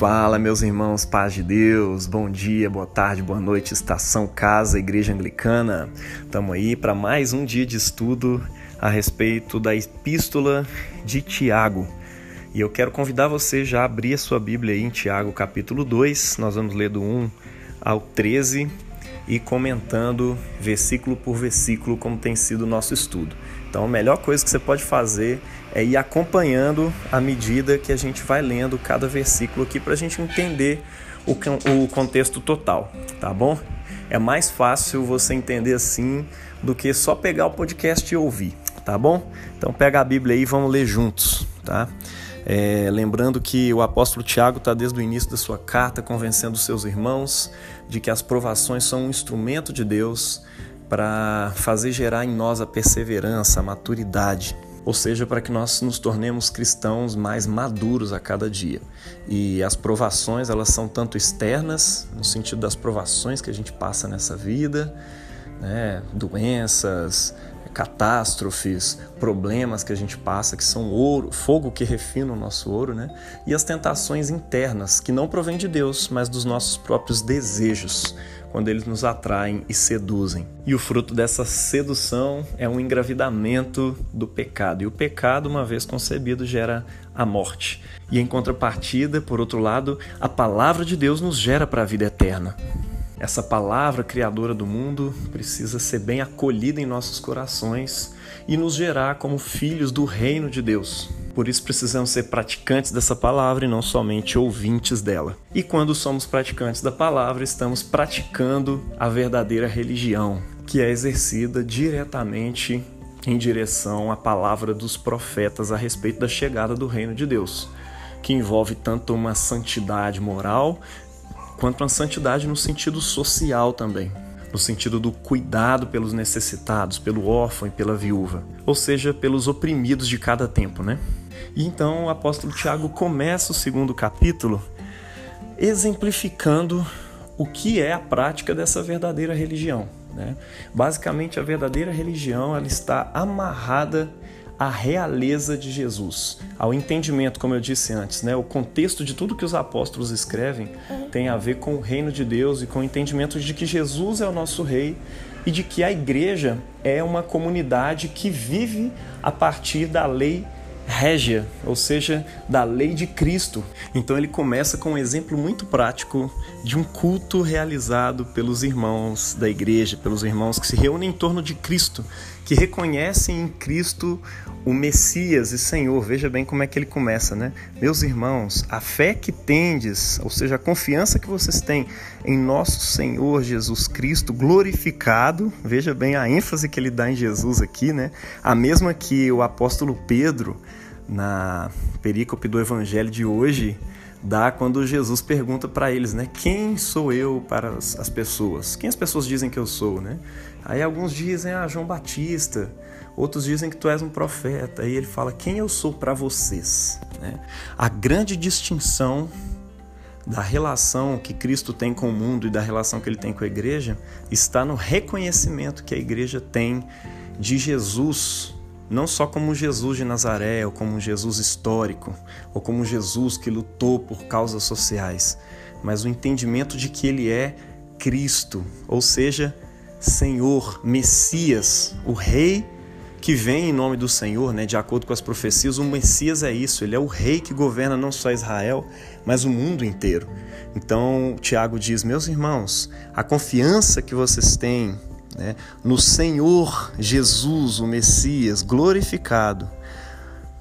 Fala, meus irmãos, paz de Deus, bom dia, boa tarde, boa noite, estação casa, Igreja Anglicana. Estamos aí para mais um dia de estudo a respeito da Epístola de Tiago. E eu quero convidar você já a abrir a sua Bíblia aí em Tiago, capítulo 2. Nós vamos ler do 1 ao 13 e comentando versículo por versículo como tem sido o nosso estudo. Então, a melhor coisa que você pode fazer é ir acompanhando à medida que a gente vai lendo cada versículo aqui para a gente entender o, o contexto total, tá bom? É mais fácil você entender assim do que só pegar o podcast e ouvir, tá bom? Então pega a Bíblia aí e vamos ler juntos, tá? É, lembrando que o apóstolo Tiago está desde o início da sua carta convencendo seus irmãos de que as provações são um instrumento de Deus para fazer gerar em nós a perseverança, a maturidade, ou seja, para que nós nos tornemos cristãos mais maduros a cada dia. E as provações, elas são tanto externas, no sentido das provações que a gente passa nessa vida, né? doenças, catástrofes, problemas que a gente passa, que são ouro, fogo que refina o nosso ouro, né? E as tentações internas, que não provêm de Deus, mas dos nossos próprios desejos quando eles nos atraem e seduzem. E o fruto dessa sedução é um engravidamento do pecado. E o pecado, uma vez concebido, gera a morte. E em contrapartida, por outro lado, a palavra de Deus nos gera para a vida eterna. Essa palavra criadora do mundo precisa ser bem acolhida em nossos corações e nos gerar como filhos do reino de Deus. Por isso precisamos ser praticantes dessa palavra e não somente ouvintes dela. E quando somos praticantes da palavra, estamos praticando a verdadeira religião, que é exercida diretamente em direção à palavra dos profetas a respeito da chegada do reino de Deus, que envolve tanto uma santidade moral quanto uma santidade no sentido social também no sentido do cuidado pelos necessitados, pelo órfão e pela viúva, ou seja, pelos oprimidos de cada tempo, né? E então o apóstolo Tiago começa o segundo capítulo exemplificando o que é a prática dessa verdadeira religião. Né? Basicamente, a verdadeira religião ela está amarrada à realeza de Jesus, ao entendimento, como eu disse antes, né? o contexto de tudo que os apóstolos escrevem tem a ver com o reino de Deus e com o entendimento de que Jesus é o nosso rei e de que a igreja é uma comunidade que vive a partir da lei régia, ou seja, da lei de Cristo. Então ele começa com um exemplo muito prático de um culto realizado pelos irmãos da igreja, pelos irmãos que se reúnem em torno de Cristo, que reconhecem em Cristo o Messias e Senhor. Veja bem como é que ele começa, né? Meus irmãos, a fé que tendes, ou seja, a confiança que vocês têm em nosso Senhor Jesus Cristo glorificado, veja bem a ênfase que ele dá em Jesus aqui, né? A mesma que o apóstolo Pedro na perícope do evangelho de hoje dá quando Jesus pergunta para eles, né? Quem sou eu para as pessoas? Quem as pessoas dizem que eu sou, né? Aí alguns dizem, ah, João Batista. Outros dizem que tu és um profeta. Aí ele fala, quem eu sou para vocês? Né? A grande distinção da relação que Cristo tem com o mundo e da relação que ele tem com a igreja está no reconhecimento que a igreja tem de Jesus não só como Jesus de Nazaré, ou como Jesus histórico, ou como Jesus que lutou por causas sociais, mas o entendimento de que ele é Cristo, ou seja, Senhor, Messias, o Rei que vem em nome do Senhor, né? de acordo com as profecias, o Messias é isso, ele é o Rei que governa não só Israel, mas o mundo inteiro. Então, Tiago diz: Meus irmãos, a confiança que vocês têm né, no Senhor Jesus, o Messias glorificado,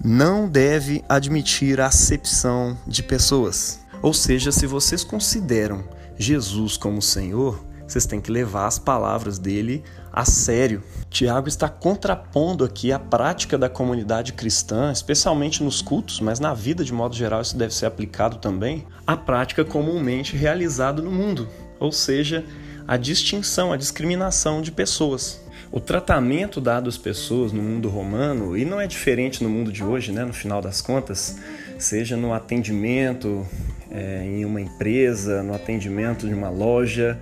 não deve admitir a acepção de pessoas. Ou seja, se vocês consideram Jesus como Senhor, vocês têm que levar as palavras dele a sério. Tiago está contrapondo aqui a prática da comunidade cristã, especialmente nos cultos, mas na vida de modo geral isso deve ser aplicado também, a prática comumente realizada no mundo. Ou seja, a distinção, a discriminação de pessoas. O tratamento dado às pessoas no mundo romano, e não é diferente no mundo de hoje, né, no final das contas, seja no atendimento é, em uma empresa, no atendimento de uma loja,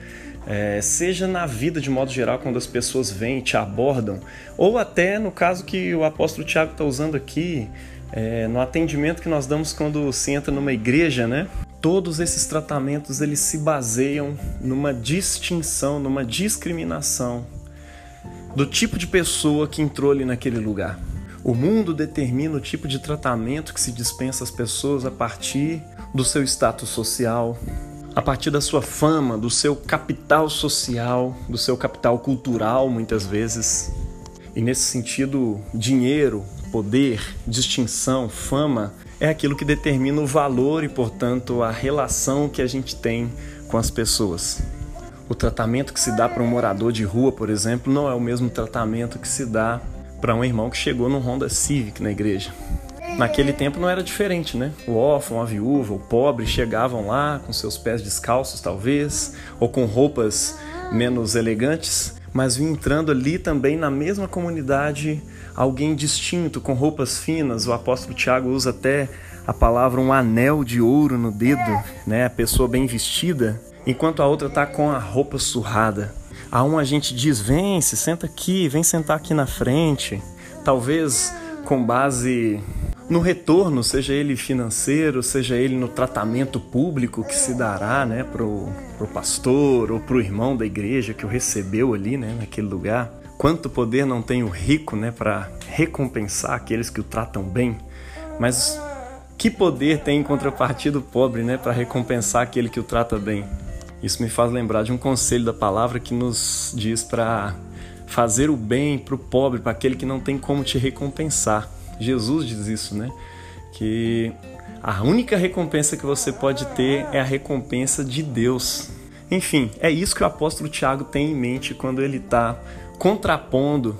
é, seja na vida de modo geral, quando as pessoas vêm e te abordam, ou até no caso que o apóstolo Tiago está usando aqui, é, no atendimento que nós damos quando se entra numa igreja, né? Todos esses tratamentos eles se baseiam numa distinção, numa discriminação do tipo de pessoa que entrou ali naquele lugar. O mundo determina o tipo de tratamento que se dispensa às pessoas a partir do seu status social, a partir da sua fama, do seu capital social, do seu capital cultural, muitas vezes. E nesse sentido, dinheiro, poder, distinção, fama é aquilo que determina o valor e, portanto, a relação que a gente tem com as pessoas. O tratamento que se dá para um morador de rua, por exemplo, não é o mesmo tratamento que se dá para um irmão que chegou no Honda Civic na igreja. Naquele tempo não era diferente, né? O órfão, a viúva, o pobre chegavam lá com seus pés descalços, talvez, ou com roupas menos elegantes, mas vinha entrando ali também na mesma comunidade alguém distinto, com roupas finas. O apóstolo Tiago usa até a palavra um anel de ouro no dedo, né? A pessoa bem vestida, enquanto a outra está com a roupa surrada. A um a gente diz: vem, se senta aqui, vem sentar aqui na frente. Talvez com base no retorno, seja ele financeiro, seja ele no tratamento público que se dará né, para o pastor ou para o irmão da igreja que o recebeu ali né, naquele lugar. Quanto poder não tem o rico né, para recompensar aqueles que o tratam bem, mas que poder tem em contrapartida o pobre né, para recompensar aquele que o trata bem? Isso me faz lembrar de um conselho da palavra que nos diz para fazer o bem para o pobre, para aquele que não tem como te recompensar. Jesus diz isso, né? Que a única recompensa que você pode ter é a recompensa de Deus. Enfim, é isso que o apóstolo Tiago tem em mente quando ele está contrapondo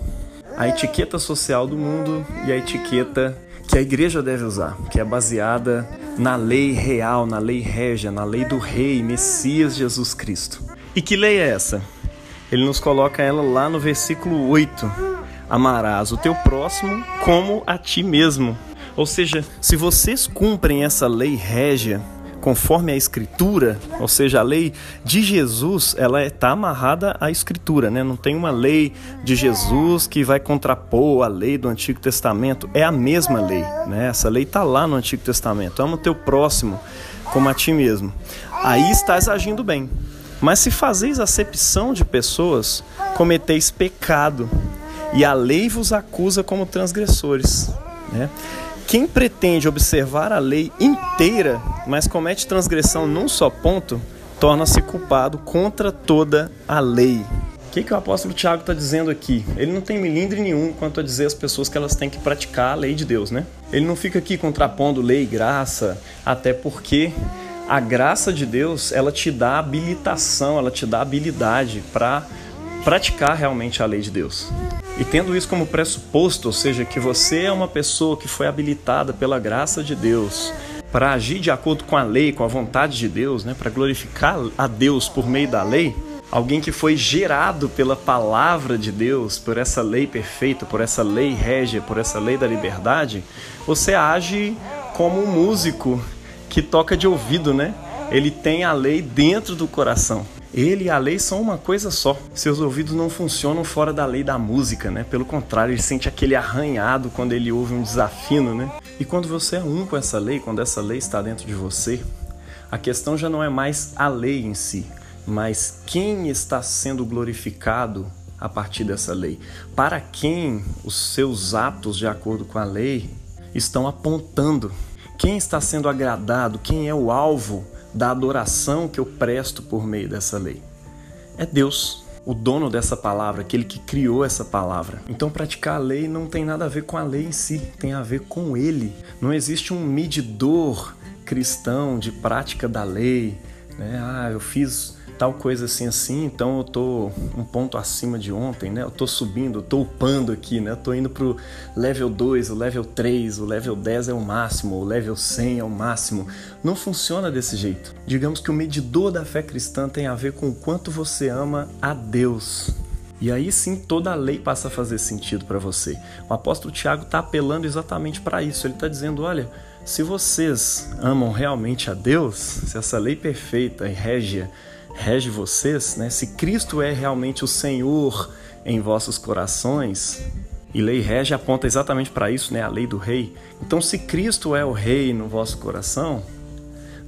a etiqueta social do mundo e a etiqueta que a igreja deve usar, que é baseada na lei real, na lei régia, na lei do rei, Messias Jesus Cristo. E que lei é essa? Ele nos coloca ela lá no versículo 8. Amarás o teu próximo como a ti mesmo. Ou seja, se vocês cumprem essa lei régia, conforme a escritura, ou seja, a lei de Jesus, ela está amarrada à escritura, né? Não tem uma lei de Jesus que vai contrapor a lei do Antigo Testamento, é a mesma lei, né? Essa lei está lá no Antigo Testamento. Ama o teu próximo como a ti mesmo. Aí estás agindo bem. Mas se fazeis acepção de pessoas, cometeis pecado, e a lei vos acusa como transgressores, né? Quem pretende observar a lei inteira, mas comete transgressão num só ponto, torna-se culpado contra toda a lei. O que, que o apóstolo Tiago está dizendo aqui? Ele não tem milindre nenhum quanto a dizer às pessoas que elas têm que praticar a lei de Deus, né? Ele não fica aqui contrapondo lei e graça, até porque a graça de Deus ela te dá habilitação, ela te dá habilidade para praticar realmente a lei de Deus. E tendo isso como pressuposto, ou seja, que você é uma pessoa que foi habilitada pela graça de Deus para agir de acordo com a lei, com a vontade de Deus, né, para glorificar a Deus por meio da lei, alguém que foi gerado pela palavra de Deus, por essa lei perfeita, por essa lei régia, por essa lei da liberdade, você age como um músico que toca de ouvido, né? Ele tem a lei dentro do coração. Ele e a lei são uma coisa só. Seus ouvidos não funcionam fora da lei da música, né? Pelo contrário, ele sente aquele arranhado quando ele ouve um desafino, né? E quando você é um com essa lei, quando essa lei está dentro de você, a questão já não é mais a lei em si, mas quem está sendo glorificado a partir dessa lei. Para quem os seus atos, de acordo com a lei, estão apontando. Quem está sendo agradado, quem é o alvo da adoração que eu presto por meio dessa lei? É Deus, o dono dessa palavra, aquele que criou essa palavra. Então, praticar a lei não tem nada a ver com a lei em si, tem a ver com ele. Não existe um medidor cristão de prática da lei. Né? Ah, eu fiz tal coisa assim assim, então eu tô um ponto acima de ontem, né? Eu tô subindo, eu tô upando aqui, né? Eu tô indo pro level 2, o level 3, o level 10 é o máximo, o level 100 é o máximo. Não funciona desse jeito. Digamos que o medidor da fé cristã tem a ver com o quanto você ama a Deus. E aí sim toda a lei passa a fazer sentido para você. O apóstolo Tiago está apelando exatamente para isso. Ele está dizendo: olha, se vocês amam realmente a Deus, se essa lei perfeita e régia rege vocês, né? se Cristo é realmente o Senhor em vossos corações, e lei rege aponta exatamente para isso, né? a lei do rei. Então, se Cristo é o rei no vosso coração,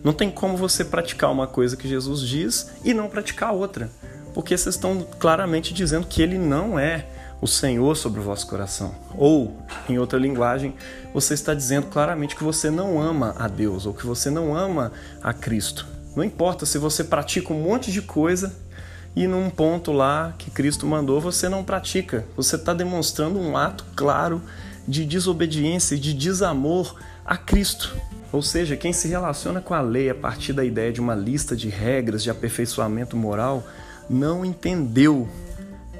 Não tem como você praticar uma coisa que Jesus diz e não praticar outra, porque vocês estão claramente dizendo que ele não é o Senhor sobre o vosso coração. Ou, em outra linguagem, você está dizendo claramente que você não ama a Deus ou que você não ama a Cristo. Não importa se você pratica um monte de coisa e num ponto lá que Cristo mandou você não pratica. Você está demonstrando um ato claro de desobediência e de desamor a Cristo. Ou seja, quem se relaciona com a lei a partir da ideia de uma lista de regras de aperfeiçoamento moral não entendeu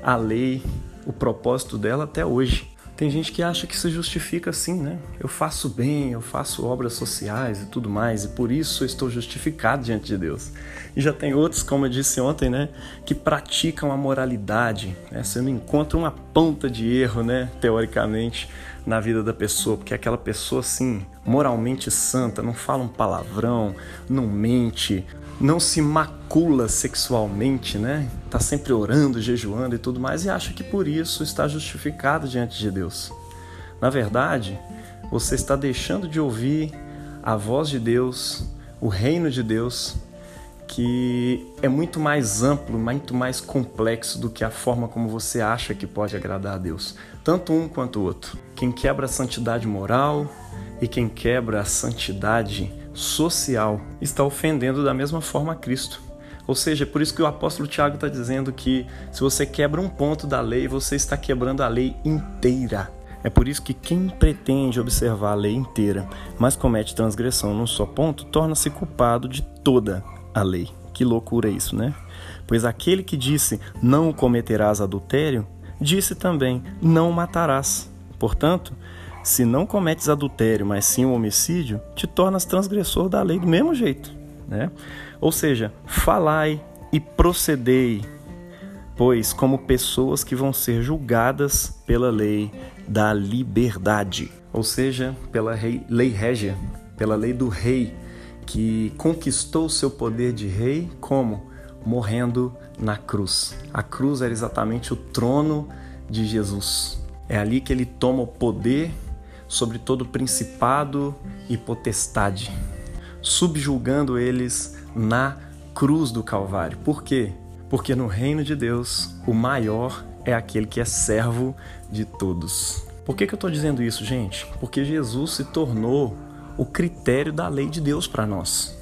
a lei, o propósito dela até hoje. Tem gente que acha que se justifica assim, né? Eu faço bem, eu faço obras sociais e tudo mais, e por isso eu estou justificado diante de Deus. E já tem outros, como eu disse ontem, né? Que praticam a moralidade. Né? Você não encontra uma ponta de erro, né? Teoricamente, na vida da pessoa, porque aquela pessoa, assim, moralmente santa, não fala um palavrão, não mente, não se macula sexualmente, né? Tá sempre orando, jejuando e tudo mais e acha que por isso está justificado diante de Deus. Na verdade, você está deixando de ouvir a voz de Deus, o reino de Deus, que é muito mais amplo, muito mais complexo do que a forma como você acha que pode agradar a Deus, tanto um quanto o outro. Quem quebra a santidade moral e quem quebra a santidade social está ofendendo da mesma forma a Cristo. Ou seja, é por isso que o apóstolo Tiago está dizendo que se você quebra um ponto da lei, você está quebrando a lei inteira. É por isso que quem pretende observar a lei inteira, mas comete transgressão num só ponto, torna-se culpado de toda a lei. Que loucura isso, né? Pois aquele que disse não cometerás adultério, disse também não matarás. Portanto, se não cometes adultério, mas sim o homicídio, te tornas transgressor da lei do mesmo jeito, né? Ou seja, falai e procedei, pois como pessoas que vão ser julgadas pela lei da liberdade, ou seja, pela lei régia, pela lei do rei que conquistou seu poder de rei como morrendo na cruz. A cruz era exatamente o trono de Jesus. É ali que ele toma o poder sobre todo principado e potestade, subjulgando eles na cruz do Calvário. Por quê? Porque no reino de Deus, o maior é aquele que é servo de todos. Por que, que eu estou dizendo isso, gente? Porque Jesus se tornou o critério da lei de Deus para nós.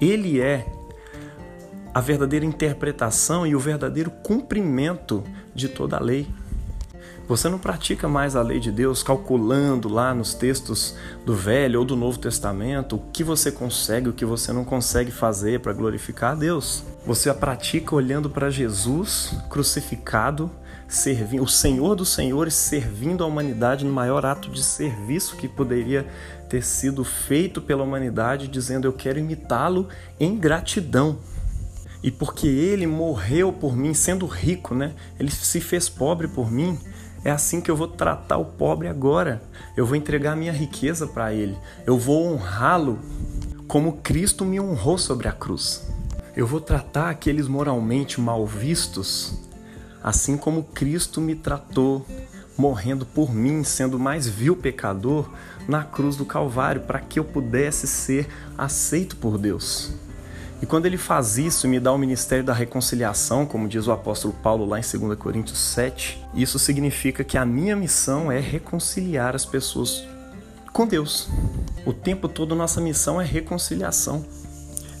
Ele é a verdadeira interpretação e o verdadeiro cumprimento de toda a lei. Você não pratica mais a lei de Deus calculando lá nos textos do Velho ou do Novo Testamento o que você consegue, o que você não consegue fazer para glorificar a Deus. Você a pratica olhando para Jesus crucificado, servindo, o Senhor dos Senhores servindo a humanidade no maior ato de serviço que poderia ter sido feito pela humanidade, dizendo: Eu quero imitá-lo em gratidão. E porque ele morreu por mim, sendo rico, né? Ele se fez pobre por mim. É assim que eu vou tratar o pobre agora. Eu vou entregar minha riqueza para ele. Eu vou honrá-lo como Cristo me honrou sobre a cruz. Eu vou tratar aqueles moralmente mal vistos assim como Cristo me tratou, morrendo por mim, sendo mais vil pecador na cruz do Calvário, para que eu pudesse ser aceito por Deus. E quando ele faz isso me dá o ministério da reconciliação, como diz o apóstolo Paulo lá em 2 Coríntios 7, isso significa que a minha missão é reconciliar as pessoas com Deus. O tempo todo nossa missão é reconciliação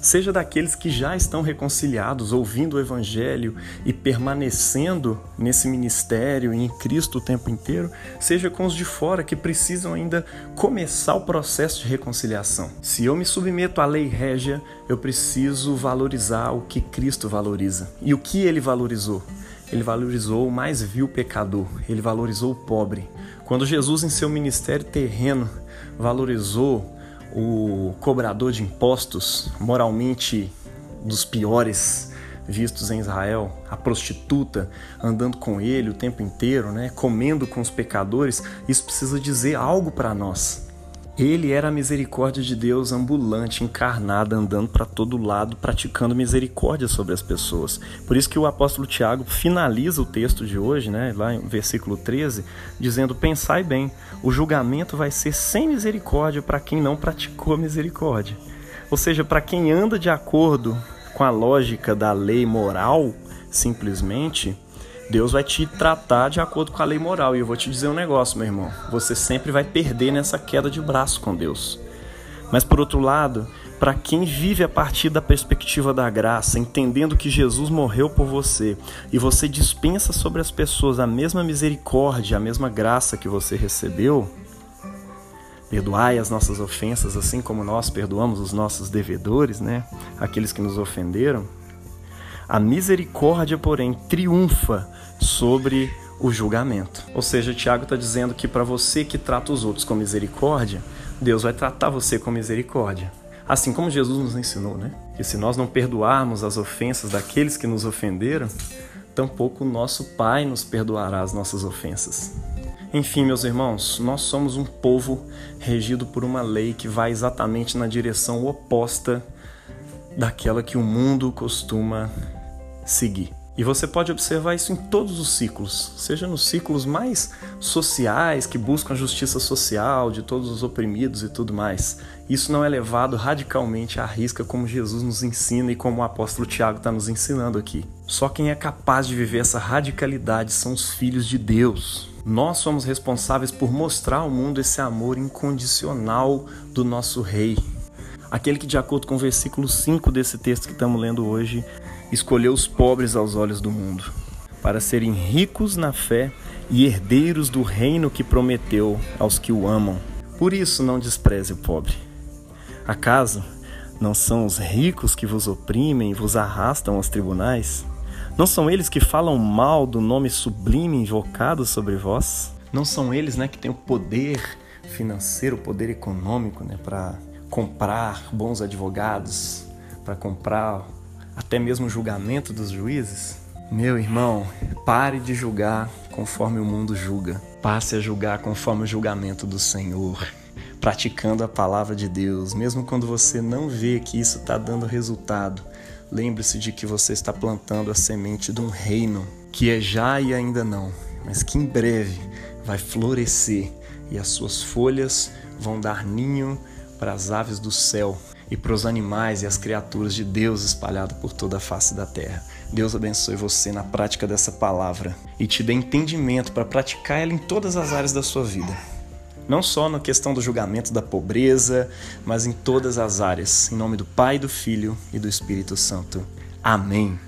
seja daqueles que já estão reconciliados, ouvindo o Evangelho e permanecendo nesse ministério e em Cristo o tempo inteiro, seja com os de fora que precisam ainda começar o processo de reconciliação. Se eu me submeto à lei régia, eu preciso valorizar o que Cristo valoriza. E o que ele valorizou? Ele valorizou o mais vil pecador, ele valorizou o pobre. Quando Jesus, em seu ministério terreno, valorizou o cobrador de impostos, moralmente dos piores vistos em Israel, a prostituta andando com ele o tempo inteiro, né, comendo com os pecadores, isso precisa dizer algo para nós. Ele era a misericórdia de Deus ambulante, encarnada, andando para todo lado, praticando misericórdia sobre as pessoas. Por isso que o apóstolo Tiago finaliza o texto de hoje, né, lá em versículo 13, dizendo: Pensai bem, o julgamento vai ser sem misericórdia para quem não praticou misericórdia. Ou seja, para quem anda de acordo com a lógica da lei moral, simplesmente, Deus vai te tratar de acordo com a lei moral. E eu vou te dizer um negócio, meu irmão: você sempre vai perder nessa queda de braço com Deus. Mas por outro lado, para quem vive a partir da perspectiva da graça, entendendo que Jesus morreu por você e você dispensa sobre as pessoas a mesma misericórdia, a mesma graça que você recebeu, perdoai as nossas ofensas, assim como nós perdoamos os nossos devedores, né? Aqueles que nos ofenderam. A misericórdia, porém, triunfa sobre o julgamento. Ou seja, Tiago está dizendo que para você que trata os outros com misericórdia, Deus vai tratar você com misericórdia. Assim como Jesus nos ensinou, né? Que se nós não perdoarmos as ofensas daqueles que nos ofenderam, tampouco o nosso Pai nos perdoará as nossas ofensas. Enfim, meus irmãos, nós somos um povo regido por uma lei que vai exatamente na direção oposta daquela que o mundo costuma seguir. E você pode observar isso em todos os ciclos, seja nos ciclos mais sociais, que buscam a justiça social de todos os oprimidos e tudo mais. Isso não é levado radicalmente à risca como Jesus nos ensina e como o apóstolo Tiago está nos ensinando aqui. Só quem é capaz de viver essa radicalidade são os filhos de Deus. Nós somos responsáveis por mostrar ao mundo esse amor incondicional do nosso Rei. Aquele que, de acordo com o versículo 5 desse texto que estamos lendo hoje, escolheu os pobres aos olhos do mundo, para serem ricos na fé e herdeiros do reino que prometeu aos que o amam. Por isso não despreze o pobre. Acaso não são os ricos que vos oprimem e vos arrastam aos tribunais? Não são eles que falam mal do nome sublime invocado sobre vós? Não são eles, né, que têm o poder financeiro, o poder econômico, né, para comprar bons advogados, para comprar até mesmo o julgamento dos juízes? Meu irmão, pare de julgar conforme o mundo julga. Passe a julgar conforme o julgamento do Senhor, praticando a palavra de Deus, mesmo quando você não vê que isso está dando resultado. Lembre-se de que você está plantando a semente de um reino que é já e ainda não, mas que em breve vai florescer e as suas folhas vão dar ninho para as aves do céu e para os animais e as criaturas de Deus espalhadas por toda a face da terra. Deus abençoe você na prática dessa palavra e te dê entendimento para praticar ela em todas as áreas da sua vida. Não só na questão do julgamento da pobreza, mas em todas as áreas. Em nome do Pai, do Filho e do Espírito Santo. Amém.